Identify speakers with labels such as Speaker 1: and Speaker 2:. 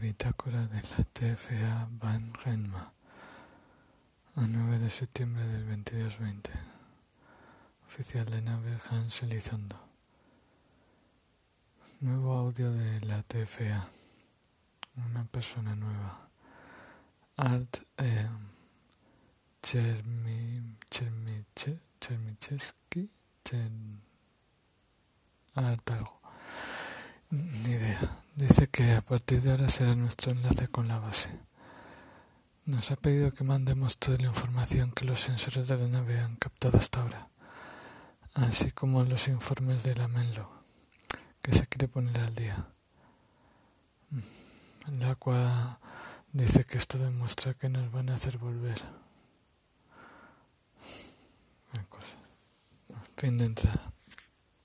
Speaker 1: bitácora de la TFA Van Renma a 9 de septiembre del 2220. Oficial de nave Hans Elizondo. Nuevo audio de la TFA. Una persona nueva. Art eh, Chermi, Chermiche, Chermichesky. Art algo. Dice que a partir de ahora será nuestro enlace con la base. Nos ha pedido que mandemos toda la información que los sensores de la nave han captado hasta ahora, así como los informes de la Menlo, que se quiere poner al día. El agua dice que esto demuestra que nos van a hacer volver. Fin de entrada.